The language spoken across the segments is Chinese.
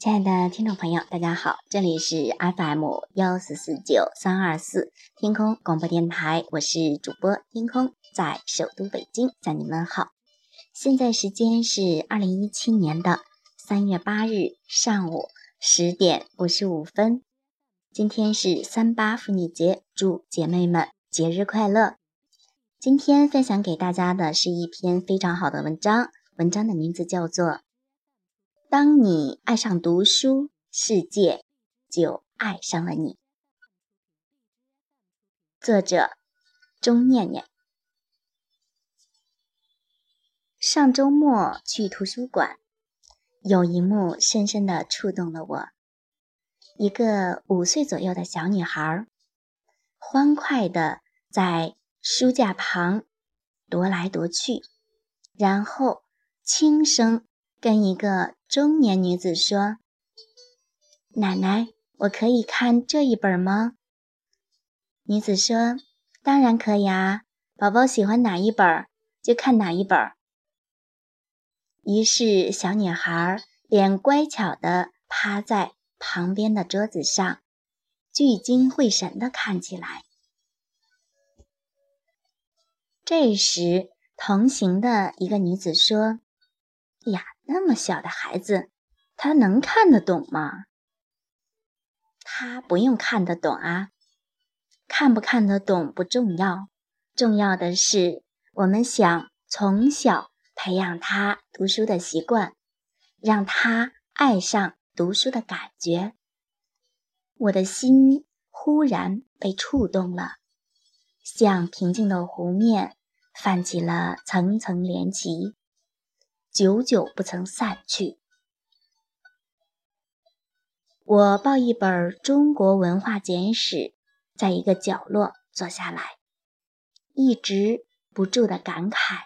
亲爱的听众朋友，大家好，这里是 FM 幺四四九三二四天空广播电台，我是主播天空，在首都北京向你们好。现在时间是二零一七年的三月八日上午十点五十五分，今天是三八妇女节，祝姐妹们节日快乐。今天分享给大家的是一篇非常好的文章，文章的名字叫做。当你爱上读书，世界就爱上了你。作者：钟念念。上周末去图书馆，有一幕深深的触动了我。一个五岁左右的小女孩，欢快的在书架旁踱来踱去，然后轻声跟一个。中年女子说：“奶奶，我可以看这一本吗？”女子说：“当然可以啊，宝宝喜欢哪一本就看哪一本。”于是，小女孩便乖巧地趴在旁边的桌子上，聚精会神地看起来。这时，同行的一个女子说：“呀。”那么小的孩子，他能看得懂吗？他不用看得懂啊，看不看得懂不重要，重要的是我们想从小培养他读书的习惯，让他爱上读书的感觉。我的心忽然被触动了，像平静的湖面泛起了层层涟漪。久久不曾散去。我抱一本《中国文化简史》，在一个角落坐下来，一直不住的感慨：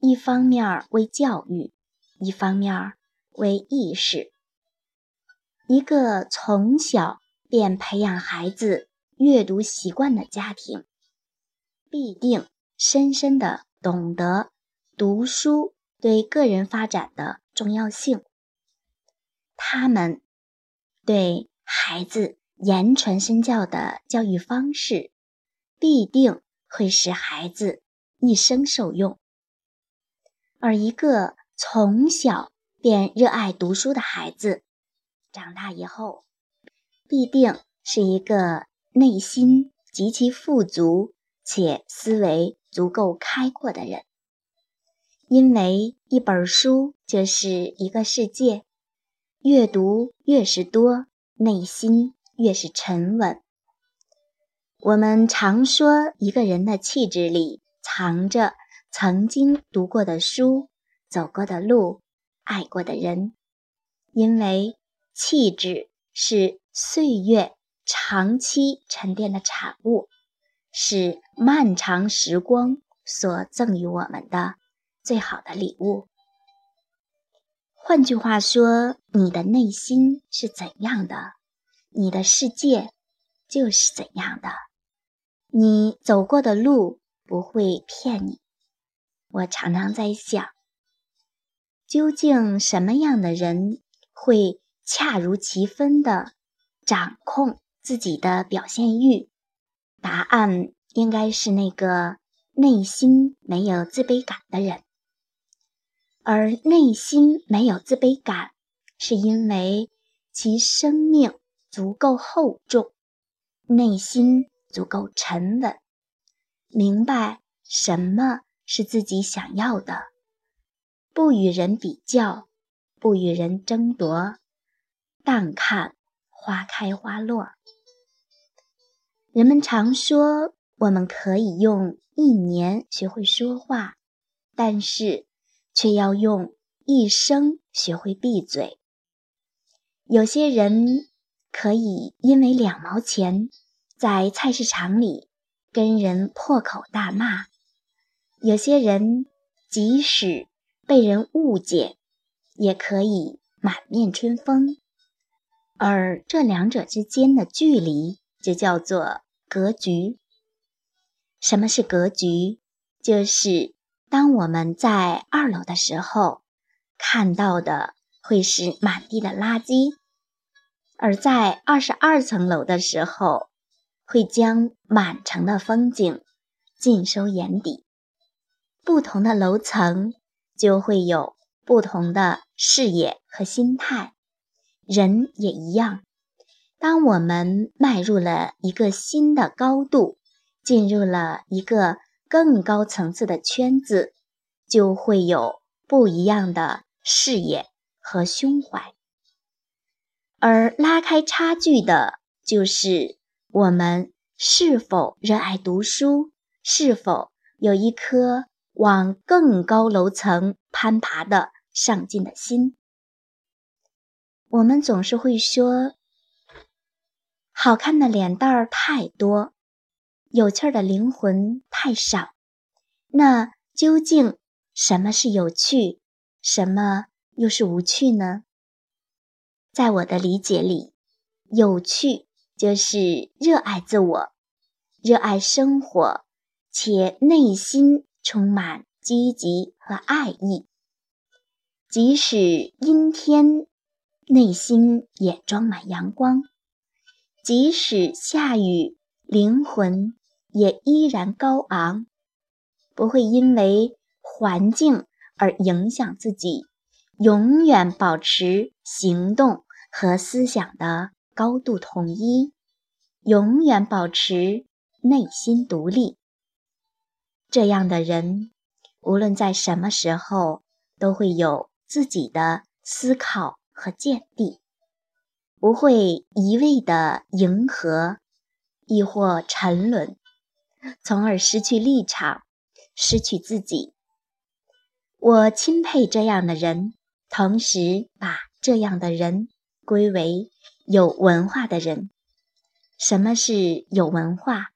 一方面为教育，一方面为意识。一个从小便培养孩子阅读习惯的家庭，必定深深的懂得读书。对个人发展的重要性，他们对孩子言传身教的教育方式，必定会使孩子一生受用。而一个从小便热爱读书的孩子，长大以后，必定是一个内心极其富足且思维足够开阔的人。因为一本书就是一个世界，阅读越是多，内心越是沉稳。我们常说，一个人的气质里藏着曾经读过的书、走过的路、爱过的人，因为气质是岁月长期沉淀的产物，是漫长时光所赠予我们的。最好的礼物。换句话说，你的内心是怎样的，你的世界就是怎样的。你走过的路不会骗你。我常常在想，究竟什么样的人会恰如其分的掌控自己的表现欲？答案应该是那个内心没有自卑感的人。而内心没有自卑感，是因为其生命足够厚重，内心足够沉稳，明白什么是自己想要的，不与人比较，不与人争夺，淡看花开花落。人们常说，我们可以用一年学会说话，但是。却要用一生学会闭嘴。有些人可以因为两毛钱在菜市场里跟人破口大骂，有些人即使被人误解，也可以满面春风。而这两者之间的距离，就叫做格局。什么是格局？就是。当我们在二楼的时候，看到的会是满地的垃圾；而在二十二层楼的时候，会将满城的风景尽收眼底。不同的楼层就会有不同的视野和心态，人也一样。当我们迈入了一个新的高度，进入了一个更高层次的圈子，就会有不一样的视野和胸怀。而拉开差距的，就是我们是否热爱读书，是否有一颗往更高楼层攀爬的上进的心。我们总是会说。好看的脸蛋儿太多，有趣儿的灵魂太少。那究竟什么是有趣，什么又是无趣呢？在我的理解里，有趣就是热爱自我，热爱生活，且内心充满积极和爱意。即使阴天，内心也装满阳光。即使下雨，灵魂也依然高昂，不会因为环境而影响自己，永远保持行动和思想的高度统一，永远保持内心独立。这样的人，无论在什么时候，都会有自己的思考和见地。不会一味的迎合，亦或沉沦，从而失去立场，失去自己。我钦佩这样的人，同时把这样的人归为有文化的人。什么是有文化？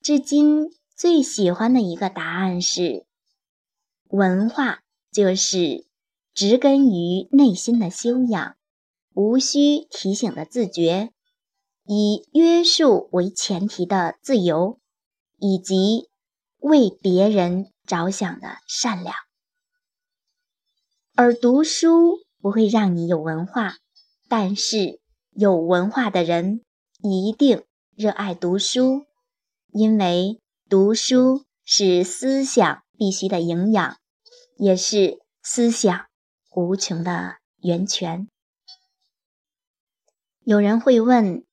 至今最喜欢的一个答案是：文化就是植根于内心的修养。无需提醒的自觉，以约束为前提的自由，以及为别人着想的善良。而读书不会让你有文化，但是有文化的人一定热爱读书，因为读书是思想必须的营养，也是思想无穷的源泉。有人会问：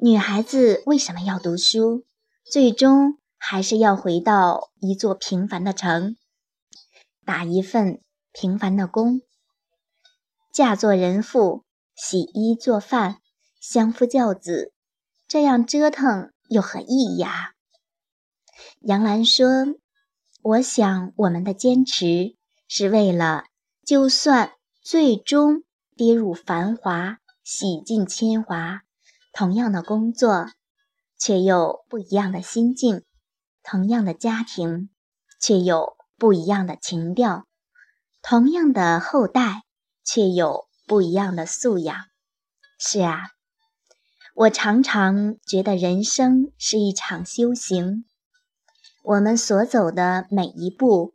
女孩子为什么要读书？最终还是要回到一座平凡的城，打一份平凡的工，嫁做人妇，洗衣做饭，相夫教子，这样折腾有何意义啊？杨澜说：“我想我们的坚持是为了，就算最终跌入繁华。”洗尽铅华，同样的工作，却又不一样的心境；同样的家庭，却有不一样的情调；同样的后代，却有不一样的素养。是啊，我常常觉得人生是一场修行，我们所走的每一步，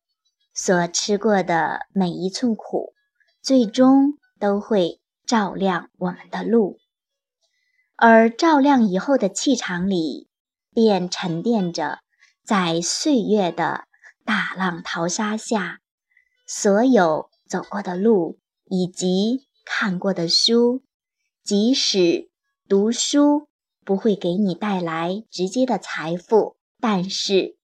所吃过的每一寸苦，最终都会。照亮我们的路，而照亮以后的气场里，便沉淀着在岁月的大浪淘沙下，所有走过的路以及看过的书。即使读书不会给你带来直接的财富，但是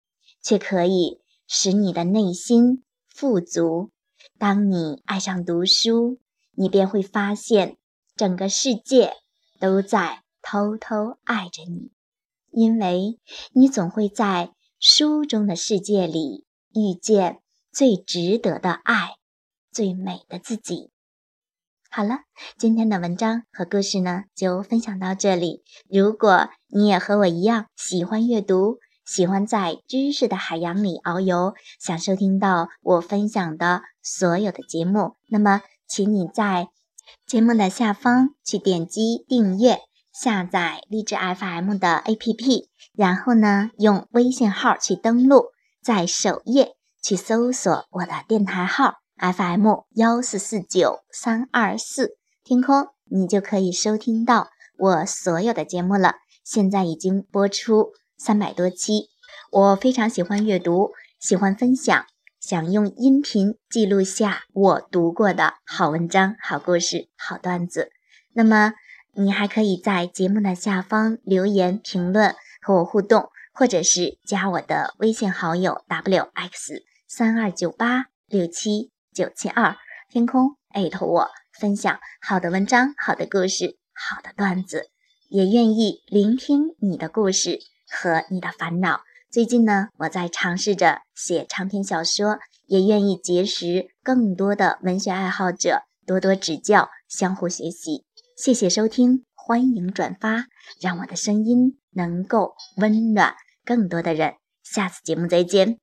却可以使你的内心富足。当你爱上读书。你便会发现，整个世界都在偷偷爱着你，因为你总会在书中的世界里遇见最值得的爱，最美的自己。好了，今天的文章和故事呢，就分享到这里。如果你也和我一样喜欢阅读，喜欢在知识的海洋里遨游，想收听到我分享的所有的节目，那么。请你在节目的下方去点击订阅、下载励志 FM 的 APP，然后呢，用微信号去登录，在首页去搜索我的电台号。FM 幺四四九三二四天空，你就可以收听到我所有的节目了。现在已经播出三百多期。我非常喜欢阅读，喜欢分享，想用音频记录下我读过的好文章、好故事、好段子。那么，你还可以在节目的下方留言评论和我互动，或者是加我的微信好友 wx 三二九八六七九七二，天空艾特我，分享好的文章、好的故事、好的段子，也愿意聆听你的故事和你的烦恼。最近呢，我在尝试着写长篇小说，也愿意结识更多的文学爱好者，多多指教，相互学习。谢谢收听，欢迎转发，让我的声音能够温暖更多的人。下次节目再见。